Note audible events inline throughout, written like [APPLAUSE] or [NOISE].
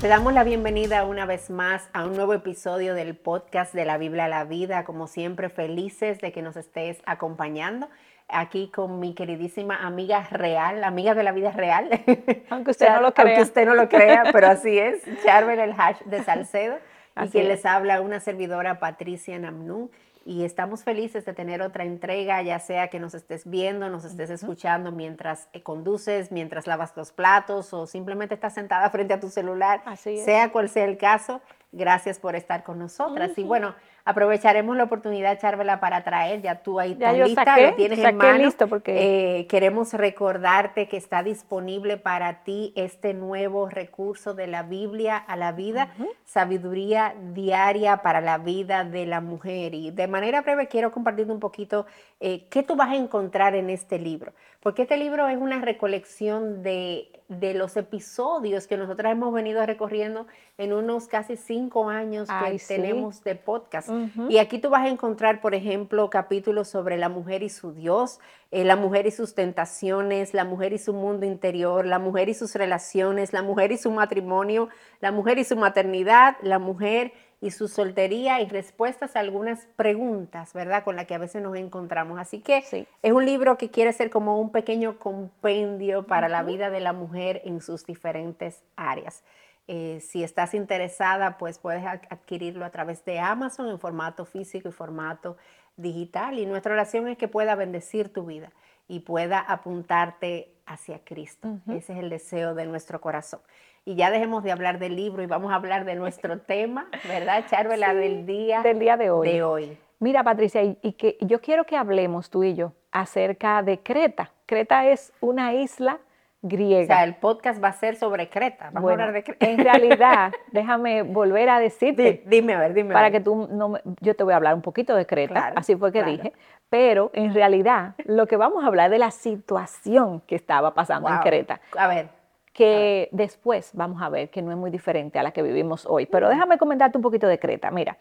Te damos la bienvenida una vez más a un nuevo episodio del podcast de la Biblia a la Vida. Como siempre, felices de que nos estés acompañando aquí con mi queridísima amiga real, amiga de la vida real. [LAUGHS] Aunque usted no lo [LAUGHS] crea. Aunque usted no lo crea, [LAUGHS] pero así es. Charbel, el hash de Salcedo. y quien les habla, una servidora Patricia Namnú y estamos felices de tener otra entrega, ya sea que nos estés viendo, nos estés escuchando mientras eh, conduces, mientras lavas los platos o simplemente estás sentada [LAUGHS] frente a tu celular, sea cual sea el caso. Gracias por estar con nosotras. Y bueno, Aprovecharemos la oportunidad, Charvela, para traer, ya tú ahí estás lista, lo tienes en mano. listo porque... Eh, queremos recordarte que está disponible para ti este nuevo recurso de la Biblia a la vida, sabiduría diaria para la vida de la mujer. Y de manera breve quiero compartir un poquito eh, qué tú vas a encontrar en este libro, porque este libro es una recolección de de los episodios que nosotras hemos venido recorriendo en unos casi cinco años que tenemos de podcast. Y aquí tú vas a encontrar, por ejemplo, capítulos sobre la mujer y su Dios, eh, la mujer y sus tentaciones, la mujer y su mundo interior, la mujer y sus relaciones, la mujer y su matrimonio, la mujer y su maternidad, la mujer y su soltería y respuestas a algunas preguntas, ¿verdad? Con las que a veces nos encontramos. Así que es un libro que quiere ser como un pequeño compendio para la vida de la mujer en sus diferentes áreas. Eh, si estás interesada, pues puedes adquirirlo a través de Amazon en formato físico y formato digital. Y nuestra oración es que pueda bendecir tu vida y pueda apuntarte hacia Cristo. Ese es el deseo de nuestro corazón y ya dejemos de hablar del libro y vamos a hablar de nuestro [LAUGHS] tema, ¿verdad, Charvela? del día, del día de hoy. de hoy. Mira, Patricia, y, que yo quiero que hablemos tú y yo acerca de Creta. Creta es una isla griega. O sea, el podcast va a ser sobre Creta. Vamos a hablar de Creta. En realidad, [LAUGHS] déjame volver a decirte. dime, a ver, dime. Para que tú no yo te voy a hablar un poquito de Creta, así fue que dije. Pero en realidad, lo que vamos a hablar es de la situación que estaba pasando en Creta. A ver que después vamos a ver que no es muy diferente a la que vivimos hoy. Pero déjame comentarte un poquito de Creta. Mira,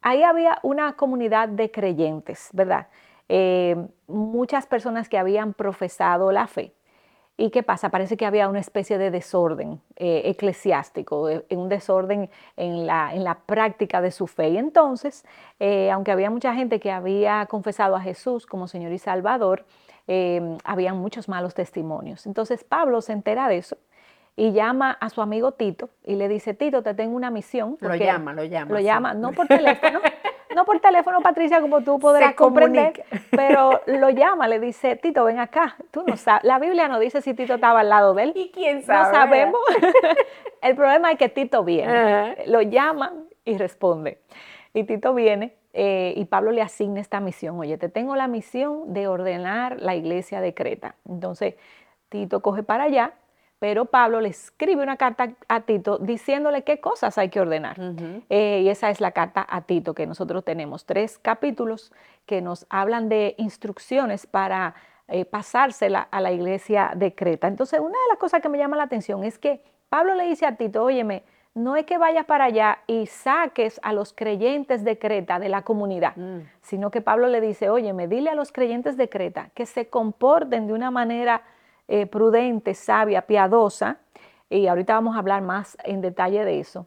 ahí había una comunidad de creyentes, ¿verdad? Eh, muchas personas que habían profesado la fe. ¿Y qué pasa? Parece que había una especie de desorden eh, eclesiástico, eh, un desorden en la, en la, práctica de su fe. Y entonces, aunque había mucha gente que había confesado a Jesús como Señor y Salvador, habían muchos malos testimonios. Entonces Pablo se entera de eso y llama a su amigo Tito y le dice, Tito, te tengo una misión. Lo llama, lo llama. Lo llama, no por teléfono, [LAUGHS] no por teléfono, Patricia, como tú podrás comprender, [LAUGHS] pero lo llama, le dice, Tito, ven acá. Tú no sabes, la Biblia no dice si Tito estaba al lado de él. ¿Y quién sabe? No sabemos. [LAUGHS] [LAUGHS] El problema es que Tito viene, lo llama y responde. Y Tito viene eh, y Pablo le asigna esta misión. Oye, te tengo la misión de ordenar la iglesia de Creta. Entonces, Tito coge para allá pero Pablo le escribe una carta a Tito diciéndole qué cosas hay que ordenar. Eh, y esa es la carta a Tito que nosotros tenemos. Tres capítulos que nos hablan de instrucciones para eh, pasársela a la iglesia de Creta. Entonces, una de las cosas que me llama la atención es que Pablo le dice a Tito, óyeme, no es que vayas para allá y saques a los creyentes de Creta de la comunidad, mm. sino que Pablo le dice, óyeme, dile a los creyentes de Creta que se comporten de una manera eh, prudente, sabia, piadosa, y ahorita vamos a hablar más en detalle de eso.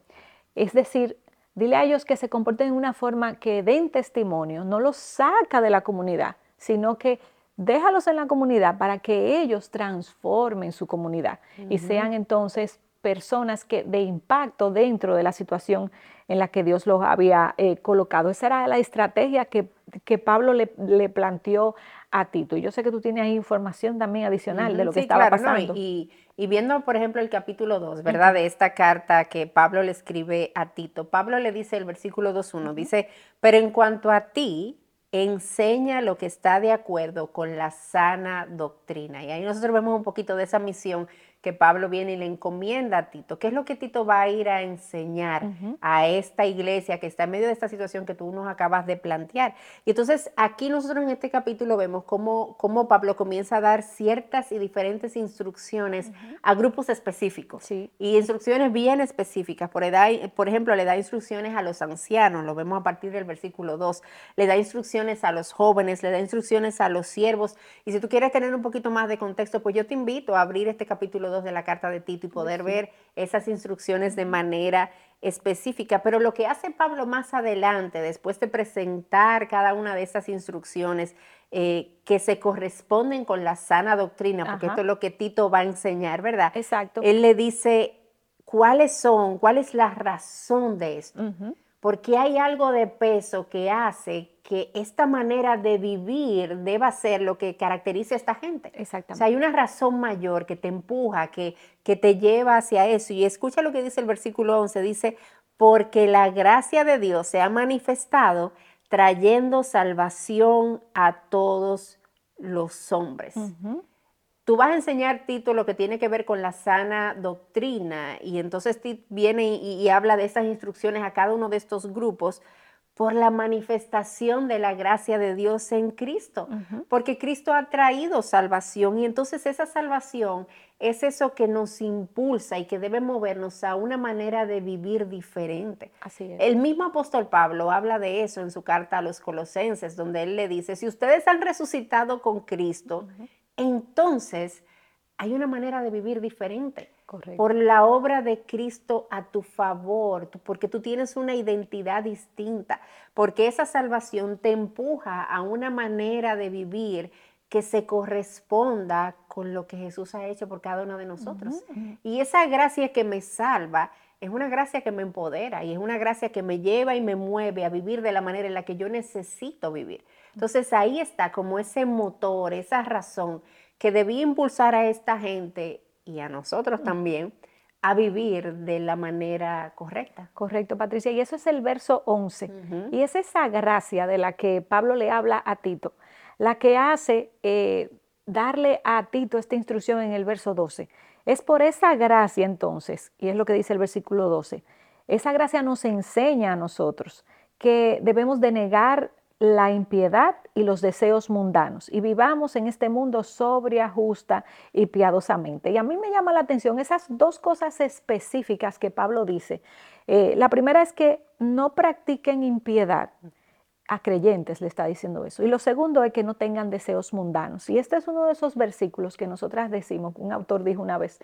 Es decir, dile a ellos que se comporten de una forma que den testimonio, no los saca de la comunidad, sino que déjalos en la comunidad para que ellos transformen su comunidad y sean entonces personas que, de impacto dentro de la situación en la que Dios los había eh, colocado. Esa era la estrategia que, Pablo le, le, planteó a Tito. Y yo sé que tú tienes ahí información también adicional de lo que estaba pasando. y, viendo, por ejemplo, el capítulo 2, ¿verdad? De esta carta que Pablo le escribe a Tito. Pablo le dice el versículo 2.1, dice, pero en cuanto a ti, enseña lo que está de acuerdo con la sana doctrina. Y ahí nosotros vemos un poquito de esa misión que Pablo viene y le encomienda a Tito. ¿Qué es lo que Tito va a ir a enseñar a esta iglesia que está en medio de esta situación que tú nos acabas de plantear? Y entonces aquí nosotros en este capítulo vemos cómo, cómo Pablo comienza a dar ciertas y diferentes instrucciones a grupos específicos y instrucciones bien específicas. Por, edad, por ejemplo, le da instrucciones a los ancianos, lo vemos a partir del versículo 2, le da instrucciones a los jóvenes, le da instrucciones a los siervos. Y si tú quieres tener un poquito más de contexto, pues yo te invito a abrir este capítulo 2 de la carta de Tito y poder ver esas instrucciones de manera específica. Pero lo que hace Pablo más adelante, después de presentar cada una de esas instrucciones eh, que se corresponden con la sana doctrina, porque esto es lo que Tito va a enseñar, ¿verdad? Exacto. Él le dice cuáles son, cuál es la razón de esto porque hay algo de peso que hace que esta manera de vivir deba ser lo que caracteriza a esta gente. Exactamente. O sea, hay una razón mayor que te empuja, que, que te lleva hacia eso. Y escucha lo que dice el versículo 11, dice, porque la gracia de Dios se ha manifestado trayendo salvación a todos los hombres tú vas a enseñar, Tito, lo que tiene que ver con la sana doctrina y entonces Tito viene y, habla de esas instrucciones a cada uno de estos grupos por la manifestación de la gracia de Dios en Cristo, porque Cristo ha traído salvación y entonces esa salvación es eso que nos impulsa y que debe movernos a una manera de vivir diferente. Así es. El mismo apóstol Pablo habla de eso en su carta a los colosenses, donde él le dice, si ustedes han resucitado con Cristo, entonces hay una manera de vivir diferente. Por la obra de Cristo a tu favor, porque tú tienes una identidad distinta, porque esa salvación te empuja a una manera de vivir que se corresponda con lo que Jesús ha hecho por cada uno de nosotros. Y esa gracia que me salva es una gracia que me empodera y es una gracia que me lleva y me mueve a vivir de la manera en la que yo necesito vivir. Entonces ahí está como ese motor, esa razón que debía impulsar a esta gente y a nosotros también a vivir de la manera correcta. Correcto, Patricia. Y eso es el verso 11. Y es esa gracia de la que Pablo le habla a Tito, la que hace eh, darle a Tito esta instrucción en el verso 12. Es por esa gracia entonces, y es lo que dice el versículo 12, esa gracia nos enseña a nosotros que debemos de negar la impiedad y los deseos mundanos y vivamos en este mundo sobria, justa y piadosamente. Y a mí me llama la atención esas dos cosas específicas que Pablo dice. Eh, la primera es que no practiquen impiedad. A creyentes le está diciendo eso. Y lo segundo es que no tengan deseos mundanos. Y este es uno de esos versículos que nosotras decimos, un autor dijo una vez,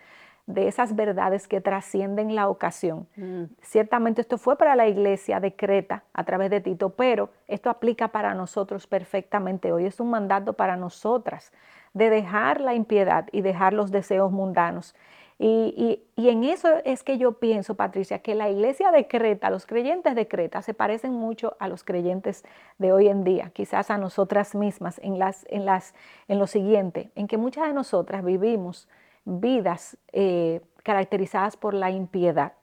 de esas verdades que trascienden la ocasión. Mm. Ciertamente esto fue para la iglesia de Creta a través de Tito, pero esto aplica para nosotros perfectamente hoy. Es un mandato para nosotras de dejar la impiedad y dejar los deseos mundanos. Y, y, en eso es que yo pienso, Patricia, que la iglesia de Creta, los creyentes de Creta, se parecen mucho a los creyentes de hoy en día, quizás a nosotras mismas, en, las, en, las, en lo siguiente, en que muchas de nosotras vivimos vidas eh, caracterizadas por la impiedad.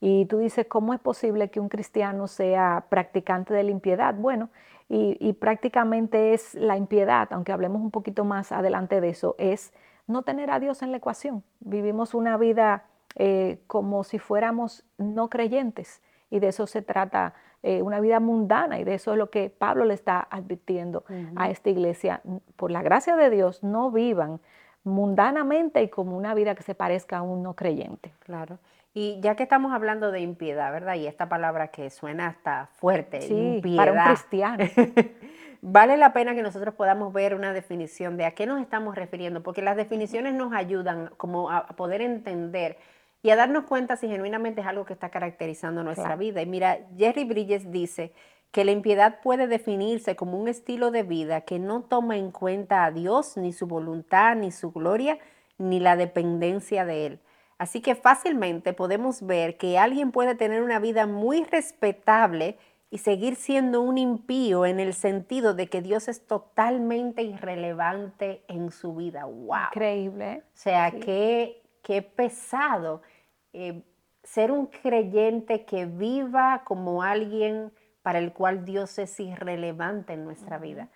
Y tú dices, ¿cómo es posible que un cristiano sea practicante de la impiedad? Bueno, y, prácticamente es la impiedad, aunque hablemos un poquito más adelante de eso, es no tener a Dios en la ecuación. Vivimos una vida eh, como si fuéramos no creyentes y de eso se trata eh, una vida mundana y de eso es lo que Pablo le está advirtiendo a esta iglesia. Por la gracia de Dios, no vivan mundanamente y como una vida que se parezca a un no creyente. Claro. Y ya que estamos hablando de impiedad, ¿verdad? Y esta palabra que suena hasta fuerte, sí, para un cristiano. [LAUGHS] vale la pena que nosotros podamos ver una definición de a qué nos estamos refiriendo, porque las definiciones nos ayudan como a poder entender y a darnos cuenta si genuinamente es algo que está caracterizando nuestra vida. Y mira, Jerry Bridges dice que la impiedad puede definirse como un estilo de vida que no toma en cuenta a Dios, ni su voluntad, ni su gloria, ni la dependencia de Él. Así que fácilmente podemos ver que alguien puede tener una vida muy respetable y seguir siendo un impío en el sentido de que Dios es totalmente irrelevante en su vida. ¡Wow! Increíble. ¿eh? O sea, qué, qué, pesado eh, ser un creyente que viva como alguien para el cual Dios es irrelevante en nuestra vida.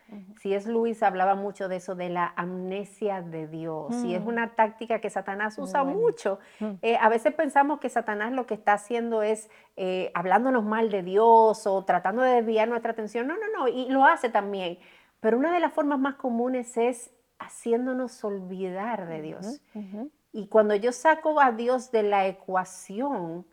Si es Luis hablaba mucho de eso, de la amnesia de Dios, y es mm. una táctica que Satanás usa mucho. Mm. Eh, a veces pensamos que Satanás lo que está haciendo es eh, hablándonos mal de Dios o tratando de desviar nuestra atención. No, no, no, y lo hace también. Pero una de las formas más comunes es haciéndonos olvidar de Dios. Y cuando yo saco a Dios de la ecuación,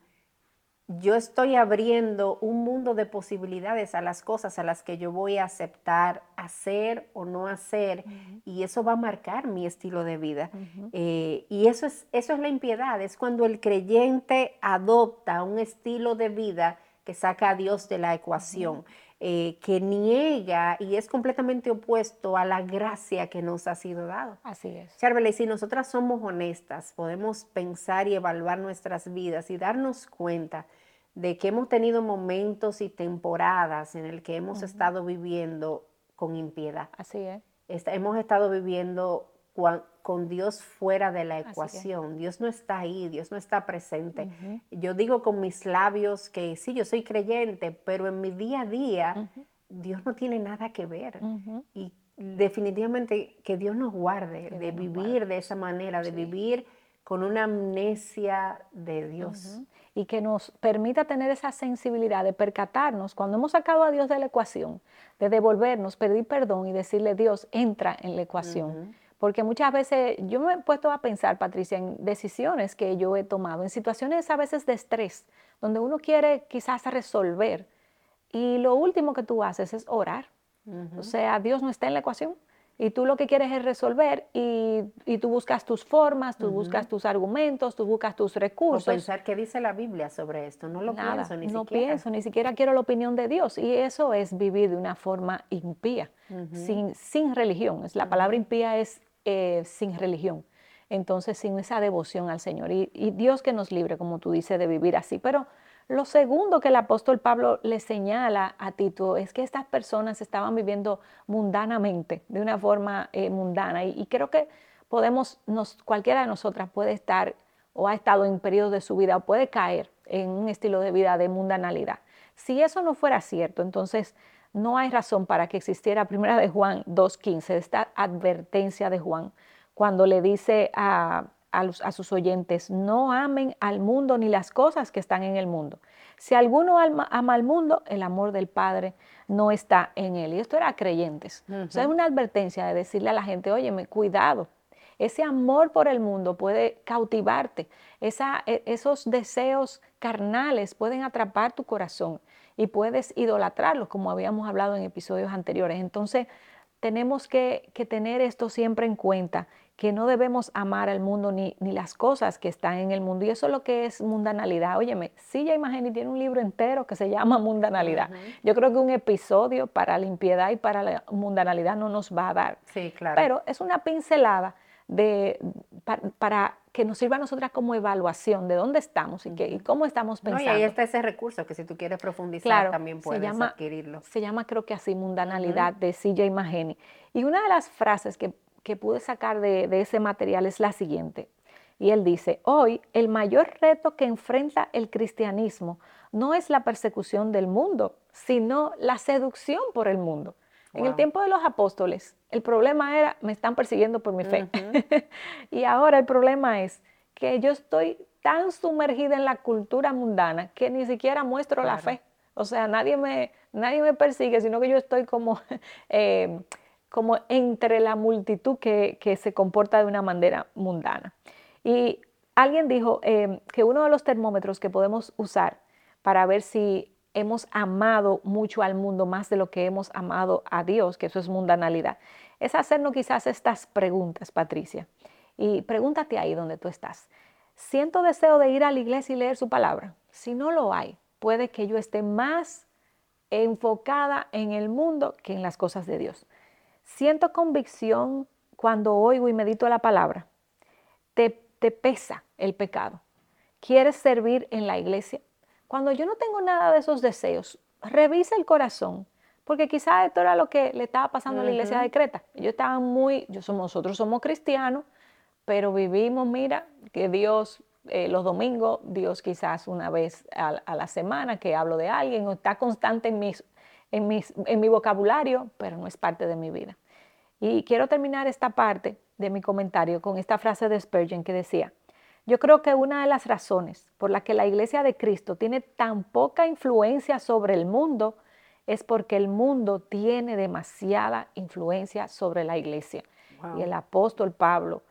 yo estoy abriendo un mundo de posibilidades a las cosas a las que yo voy a aceptar hacer o no hacer y eso va a marcar mi estilo de vida. Eh, y eso es, eso es la impiedad, es cuando el creyente adopta un estilo de vida que saca a Dios de la ecuación. Eh, que niega y es completamente opuesto a la gracia que nos ha sido dado. Así es. Charvela, y si nosotras somos honestas, podemos pensar y evaluar nuestras vidas y darnos cuenta de que hemos tenido momentos y temporadas en el que hemos estado viviendo con impiedad. Así es. hemos estado viviendo con Dios fuera de la ecuación. Dios no está ahí, Dios no está presente. Yo digo con mis labios que sí, yo soy creyente, pero en mi día a día Dios no tiene nada que ver. Y definitivamente que Dios nos guarde de vivir de esa manera, de vivir con una amnesia de Dios. Y que nos permita tener esa sensibilidad de percatarnos cuando hemos sacado a Dios de la ecuación, de devolvernos, pedir perdón y decirle, Dios, entra en la ecuación. Porque muchas veces yo me he puesto a pensar, Patricia, en decisiones que yo he tomado, en situaciones a veces de estrés, donde uno quiere quizás resolver. Y lo último que tú haces es orar. O sea, Dios no está en la ecuación. Y tú lo que quieres es resolver y, tú buscas tus formas, tú buscas tus argumentos, tú buscas tus recursos. O pensar qué dice la Biblia sobre esto. No lo pienso ni no siquiera. No pienso, ni siquiera quiero la opinión de Dios. Y eso es vivir de una forma impía, sin, sin religión. La palabra impía es eh, sin religión. Entonces, sin esa devoción al Señor. Y, Dios que nos libre, como tú dices, de vivir así. Pero lo segundo que el apóstol Pablo le señala a Tito es que estas personas estaban viviendo mundanamente, de una forma eh, mundana. Y, creo que podemos, nos, cualquiera de nosotras puede estar o ha estado en periodos de su vida o puede caer en un estilo de vida de mundanalidad. Si eso no fuera cierto, entonces no hay razón para que existiera primera de Juan 2.15, esta advertencia de Juan, cuando le dice a, sus oyentes, no amen al mundo ni las cosas que están en el mundo. Si alguno ama, al mundo, el amor del Padre no está en él. Y esto era creyentes. O sea, es una advertencia de decirle a la gente, óyeme, cuidado. Ese amor por el mundo puede cautivarte. Esa, e, esos deseos carnales pueden atrapar tu corazón y puedes idolatrarlo, como habíamos hablado en episodios anteriores. Entonces, tenemos que, tener esto siempre en cuenta, que no debemos amar al mundo ni, ni, las cosas que están en el mundo. Y eso es lo que es mundanalidad. Óyeme, Silla Imagini tiene un libro entero que se llama Mundanalidad. Yo creo que un episodio para la impiedad y para la mundanalidad no nos va a dar. Sí, claro. Pero es una pincelada de, para, que nos sirva a nosotras como evaluación de dónde estamos y, que, cómo estamos pensando. y ahí está ese recurso que si tú quieres profundizar también puedes adquirirlo. Se llama creo que así mundanalidad de CJ Mageni. Y una de las frases que, pude sacar de, de ese material es la siguiente. Y él dice, hoy el mayor reto que enfrenta el cristianismo no es la persecución del mundo, sino la seducción por el mundo. En el tiempo de los apóstoles, el problema era, me están persiguiendo por mi fe. [LAUGHS] y ahora el problema es que yo estoy tan sumergida en la cultura mundana que ni siquiera muestro la fe. O sea, nadie me, nadie me persigue, sino que yo estoy como, [LAUGHS] eh, como entre la multitud que, se comporta de una manera mundana. Y alguien dijo eh, que uno de los termómetros que podemos usar para ver si hemos amado mucho al mundo más de lo que hemos amado a Dios, que eso es mundanalidad, es hacernos quizás estas preguntas, Patricia. Y pregúntate ahí donde tú estás. ¿Siento deseo de ir a la iglesia y leer su palabra? Si no lo hay, puede que yo esté más enfocada en el mundo que en las cosas de Dios. Siento convicción cuando oigo y medito la palabra. Te, te pesa el pecado. ¿Quieres servir en la iglesia? Cuando yo no tengo nada de esos deseos, revisa el corazón, porque quizás esto era lo que le estaba pasando a la iglesia de Creta. Yo estaba muy, yo somos, nosotros somos cristianos, pero vivimos, mira, que Dios eh, los domingos, Dios quizás una vez a, la semana que hablo de alguien, o está constante en, mis, en, mis, en mi vocabulario, pero no es parte de mi vida. Y quiero terminar esta parte de mi comentario con esta frase de Spurgeon que decía, yo creo que una de las razones por la que la iglesia de Cristo tiene tan poca influencia sobre el mundo es porque el mundo tiene demasiada influencia sobre la iglesia. Y el apóstol Pablo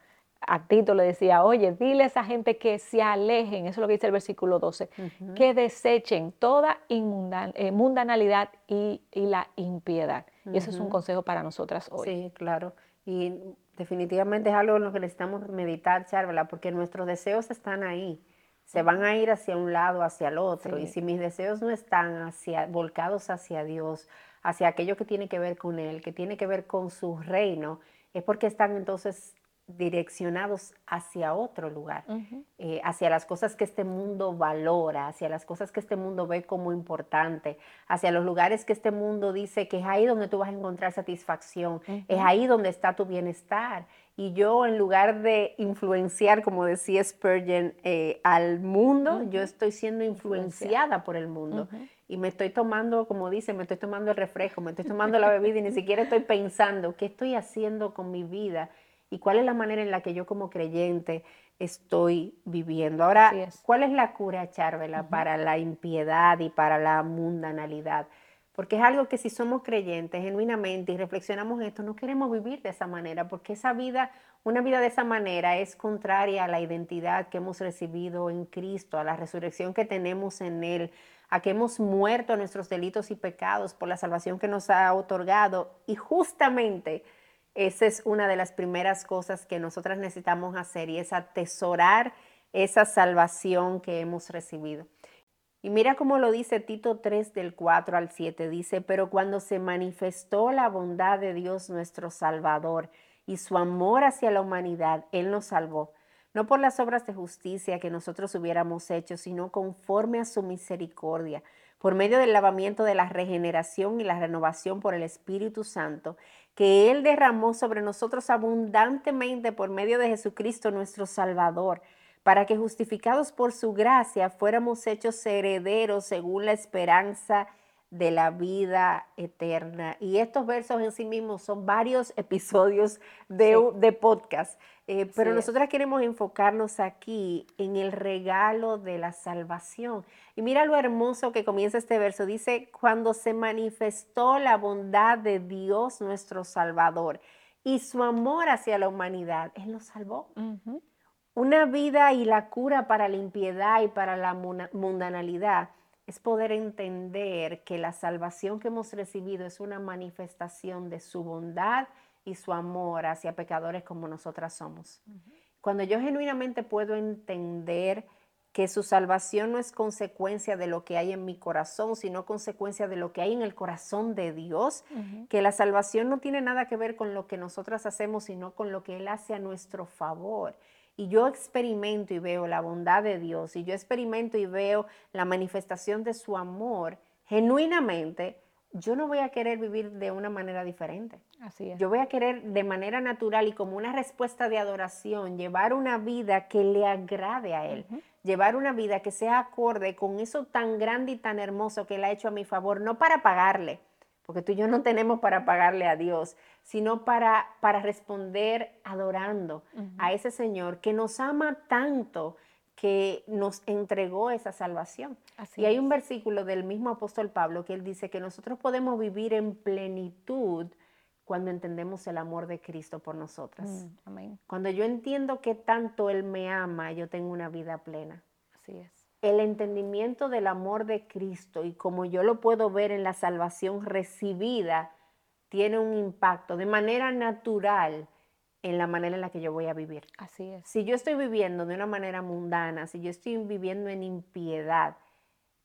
a Tito le decía, oye, dile a esa gente que se alejen, eso es lo que dice el versículo 12, que desechen toda eh, mundanalidad y, la impiedad. Y eso es un consejo para nosotras hoy. Sí, claro. Y definitivamente es algo en lo que necesitamos meditar, Charvela, porque nuestros deseos están ahí. Se van a ir hacia un lado, hacia el otro. Y si mis deseos no están hacia, volcados hacia Dios, hacia aquello que tiene que ver con Él, que tiene que ver con su reino, es porque están entonces direccionados hacia otro lugar, eh, hacia las cosas que este mundo valora, hacia las cosas que este mundo ve como importante, hacia los lugares que este mundo dice que es ahí donde tú vas a encontrar satisfacción, es ahí donde está tu bienestar. Y yo en lugar de influenciar, como decía Spurgeon, eh, al mundo, yo estoy siendo influenciada por el mundo. Y me estoy tomando, como dice, me estoy tomando el refresco, me estoy tomando la bebida y ni siquiera estoy pensando qué estoy haciendo con mi vida y cuál es la manera en la que yo como creyente estoy viviendo. Ahora, ¿cuál es la cura, Charvela, para la impiedad y para la mundanalidad? Porque es algo que si somos creyentes genuinamente y reflexionamos en esto, no queremos vivir de esa manera, porque esa vida, una vida de esa manera es contraria a la identidad que hemos recibido en Cristo, a la resurrección que tenemos en Él, a que hemos muerto a nuestros delitos y pecados por la salvación que nos ha otorgado. Y justamente esa es una de las primeras cosas que nosotras necesitamos hacer y es atesorar esa salvación que hemos recibido. Y mira cómo lo dice Tito 3 del 4 al 7. Dice, pero cuando se manifestó la bondad de Dios nuestro Salvador y su amor hacia la humanidad, Él nos salvó, no por las obras de justicia que nosotros hubiéramos hecho, sino conforme a su misericordia por medio del lavamiento de la regeneración y la renovación por el Espíritu Santo, que Él derramó sobre nosotros abundantemente por medio de Jesucristo nuestro Salvador, para que justificados por su gracia fuéramos hechos herederos según la esperanza de la vida eterna. Y estos versos en sí mismos son varios [LAUGHS] episodios de, podcast, eh, pero nosotras queremos enfocarnos aquí en el regalo de la salvación. Y mira lo hermoso que comienza este verso. Dice, cuando se manifestó la bondad de Dios nuestro Salvador y su amor hacia la humanidad, Él nos salvó. Una vida y la cura para la impiedad y para la mundanalidad es poder entender que la salvación que hemos recibido es una manifestación de su bondad y su amor hacia pecadores como nosotras somos. Cuando yo genuinamente puedo entender que su salvación no es consecuencia de lo que hay en mi corazón, sino consecuencia de lo que hay en el corazón de Dios, que la salvación no tiene nada que ver con lo que nosotras hacemos, sino con lo que Él hace a nuestro favor y yo experimento y veo la bondad de Dios y yo experimento y veo la manifestación de su amor genuinamente, yo no voy a querer vivir de una manera diferente. Así es. Yo voy a querer de manera natural y como una respuesta de adoración llevar una vida que le agrade a Él, llevar una vida que sea acorde con eso tan grande y tan hermoso que Él ha hecho a mi favor, no para pagarle, porque tú y yo no tenemos para pagarle a Dios, sino para, para responder adorando a ese Señor que nos ama tanto que nos entregó esa salvación. y hay un versículo del mismo apóstol Pablo que él dice que nosotros podemos vivir en plenitud cuando entendemos el amor de Cristo por nosotras. Mm, cuando yo entiendo que tanto Él me ama, yo tengo una vida plena. Así es el entendimiento del amor de Cristo y como yo lo puedo ver en la salvación recibida, tiene un impacto de manera natural en la manera en la que yo voy a vivir. Así es. Si yo estoy viviendo de una manera mundana, si yo estoy viviendo en impiedad,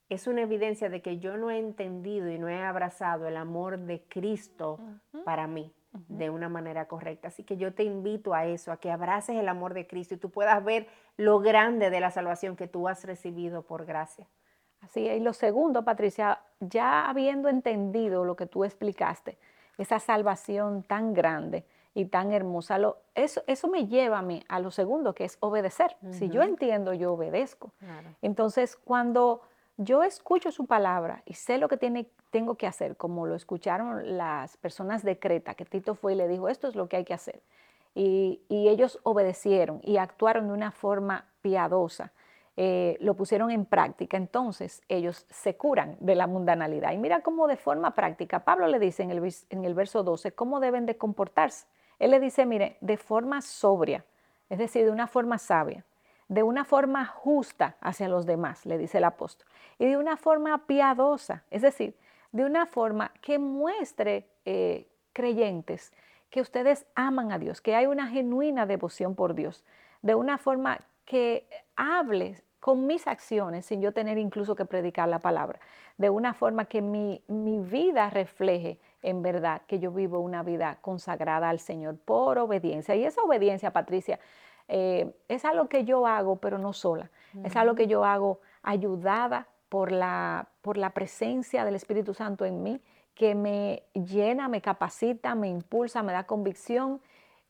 es una evidencia de que yo no he entendido y no he abrazado el amor de Cristo para mí de una manera correcta. Así que yo te invito a eso, a que abraces el amor de Cristo y tú puedas ver lo grande de la salvación que tú has recibido por gracia. Así es. Y lo segundo, Patricia, ya habiendo entendido lo que tú explicaste, esa salvación tan grande y tan hermosa, eso, eso me lleva a mí a lo segundo, que es obedecer. Si yo entiendo, yo obedezco. Entonces, cuando yo escucho su palabra y sé lo que tiene, tengo que hacer, como lo escucharon las personas de Creta, que Tito fue y le dijo, esto es lo que hay que hacer. Y, ellos obedecieron y actuaron de una forma piadosa, eh, lo pusieron en práctica, entonces ellos se curan de la mundanalidad. Y mira cómo de forma práctica, Pablo le dice en el, en el verso 12, cómo deben de comportarse. Él le dice, mire, de forma sobria, es decir, de una forma sabia, de una forma justa hacia los demás, le dice el apóstol, y de una forma piadosa, es decir, de una forma que muestre eh, creyentes que ustedes aman a Dios, que hay una genuina devoción por Dios, de una forma que hable con mis acciones, sin yo tener incluso que predicar la palabra, de una forma que mi, vida refleje en verdad que yo vivo una vida consagrada al Señor por obediencia. Y esa obediencia, Patricia, eh, es algo que yo hago, pero no sola, es algo que yo hago ayudada por la, por la presencia del Espíritu Santo en mí, que me llena, me capacita, me impulsa, me da convicción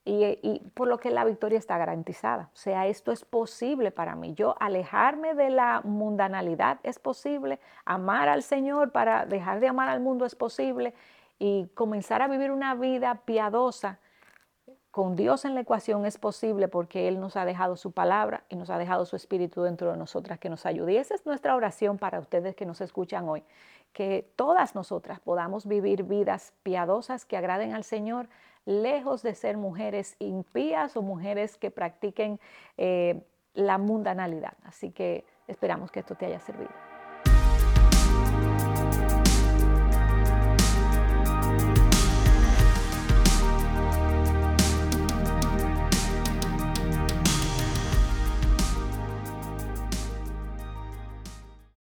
y, por lo que la victoria está garantizada. O sea, esto es posible para mí. Yo alejarme de la mundanalidad es posible, amar al Señor para dejar de amar al mundo es posible y comenzar a vivir una vida piadosa con Dios en la ecuación es posible porque Él nos ha dejado su palabra y nos ha dejado su espíritu dentro de nosotras que nos ayude. Y esa es nuestra oración para ustedes que nos escuchan hoy, que todas nosotras podamos vivir vidas piadosas que agraden al Señor, lejos de ser mujeres impías o mujeres que practiquen eh, la mundanalidad. Así que esperamos que esto te haya servido.